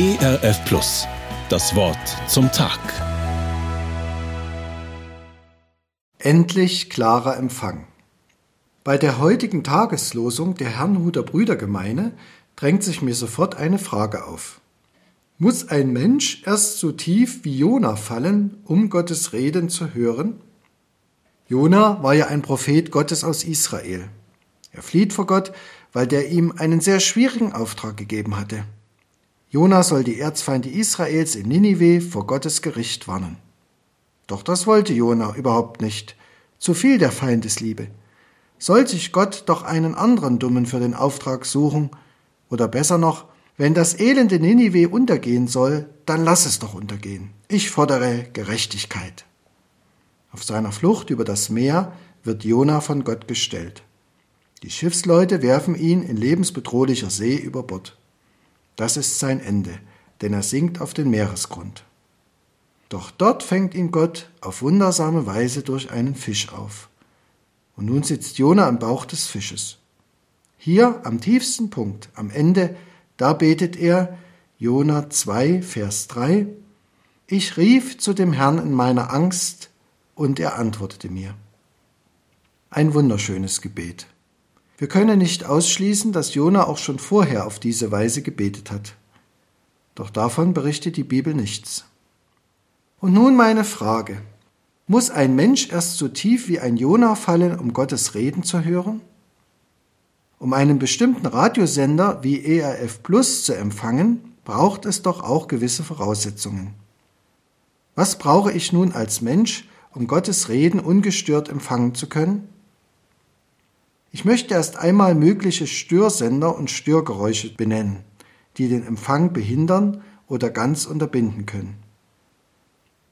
ERF Plus. Das Wort zum Tag. Endlich klarer Empfang. Bei der heutigen Tageslosung der Herrnhuter Brüdergemeine drängt sich mir sofort eine Frage auf. Muss ein Mensch erst so tief wie Jona fallen, um Gottes Reden zu hören? Jona war ja ein Prophet Gottes aus Israel. Er flieht vor Gott, weil der ihm einen sehr schwierigen Auftrag gegeben hatte. Jona soll die Erzfeinde Israels in Ninive vor Gottes Gericht warnen. Doch das wollte Jona überhaupt nicht. Zu viel der Feindesliebe. Soll sich Gott doch einen anderen Dummen für den Auftrag suchen? Oder besser noch, wenn das elende Ninive untergehen soll, dann lass es doch untergehen. Ich fordere Gerechtigkeit. Auf seiner Flucht über das Meer wird Jona von Gott gestellt. Die Schiffsleute werfen ihn in lebensbedrohlicher See über Bord. Das ist sein Ende, denn er sinkt auf den Meeresgrund. Doch dort fängt ihn Gott auf wundersame Weise durch einen Fisch auf. Und nun sitzt Jona im Bauch des Fisches. Hier am tiefsten Punkt, am Ende, da betet er, Jona 2, Vers 3, Ich rief zu dem Herrn in meiner Angst, und er antwortete mir. Ein wunderschönes Gebet. Wir können nicht ausschließen, dass Jona auch schon vorher auf diese Weise gebetet hat. Doch davon berichtet die Bibel nichts. Und nun meine Frage. Muss ein Mensch erst so tief wie ein Jona fallen, um Gottes Reden zu hören? Um einen bestimmten Radiosender wie ERF Plus zu empfangen, braucht es doch auch gewisse Voraussetzungen. Was brauche ich nun als Mensch, um Gottes Reden ungestört empfangen zu können? Ich möchte erst einmal mögliche Störsender und Störgeräusche benennen, die den Empfang behindern oder ganz unterbinden können.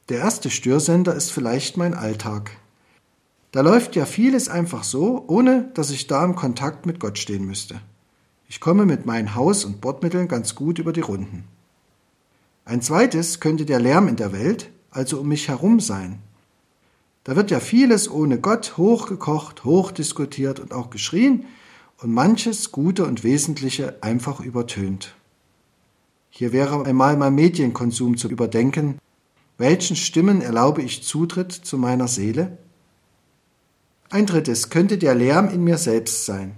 Der erste Störsender ist vielleicht mein Alltag. Da läuft ja vieles einfach so, ohne dass ich da im Kontakt mit Gott stehen müsste. Ich komme mit meinen Haus- und Bordmitteln ganz gut über die Runden. Ein zweites könnte der Lärm in der Welt, also um mich herum sein, da wird ja vieles ohne Gott hochgekocht, hochdiskutiert und auch geschrien und manches Gute und Wesentliche einfach übertönt. Hier wäre einmal mein Medienkonsum zu überdenken. Welchen Stimmen erlaube ich Zutritt zu meiner Seele? Ein drittes könnte der Lärm in mir selbst sein.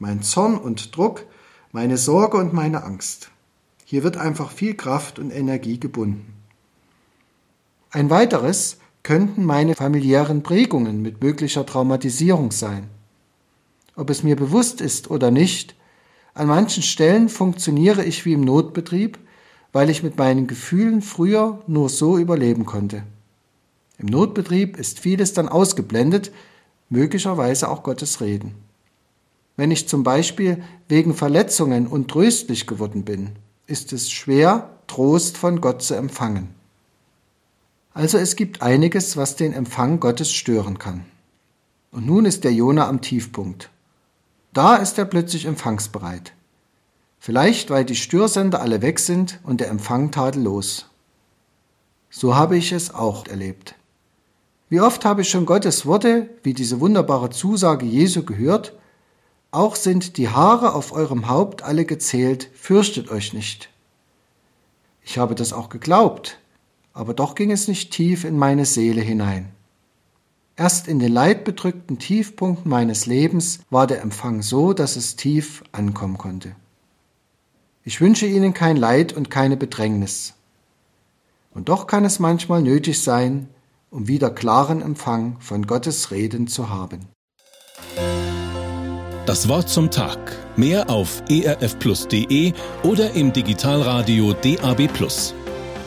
Mein Zorn und Druck, meine Sorge und meine Angst. Hier wird einfach viel Kraft und Energie gebunden. Ein weiteres könnten meine familiären Prägungen mit möglicher Traumatisierung sein. Ob es mir bewusst ist oder nicht, an manchen Stellen funktioniere ich wie im Notbetrieb, weil ich mit meinen Gefühlen früher nur so überleben konnte. Im Notbetrieb ist vieles dann ausgeblendet, möglicherweise auch Gottes Reden. Wenn ich zum Beispiel wegen Verletzungen untröstlich geworden bin, ist es schwer, Trost von Gott zu empfangen. Also es gibt einiges, was den Empfang Gottes stören kann. Und nun ist der Jona am Tiefpunkt. Da ist er plötzlich empfangsbereit. Vielleicht, weil die Störsender alle weg sind und der Empfang tadellos. So habe ich es auch erlebt. Wie oft habe ich schon Gottes Worte, wie diese wunderbare Zusage Jesu gehört, auch sind die Haare auf eurem Haupt alle gezählt, fürchtet euch nicht. Ich habe das auch geglaubt, aber doch ging es nicht tief in meine Seele hinein. Erst in den leidbedrückten Tiefpunkten meines Lebens war der Empfang so, dass es tief ankommen konnte. Ich wünsche Ihnen kein Leid und keine Bedrängnis. Und doch kann es manchmal nötig sein, um wieder klaren Empfang von Gottes Reden zu haben. Das Wort zum Tag. Mehr auf erfplus.de oder im Digitalradio DAB+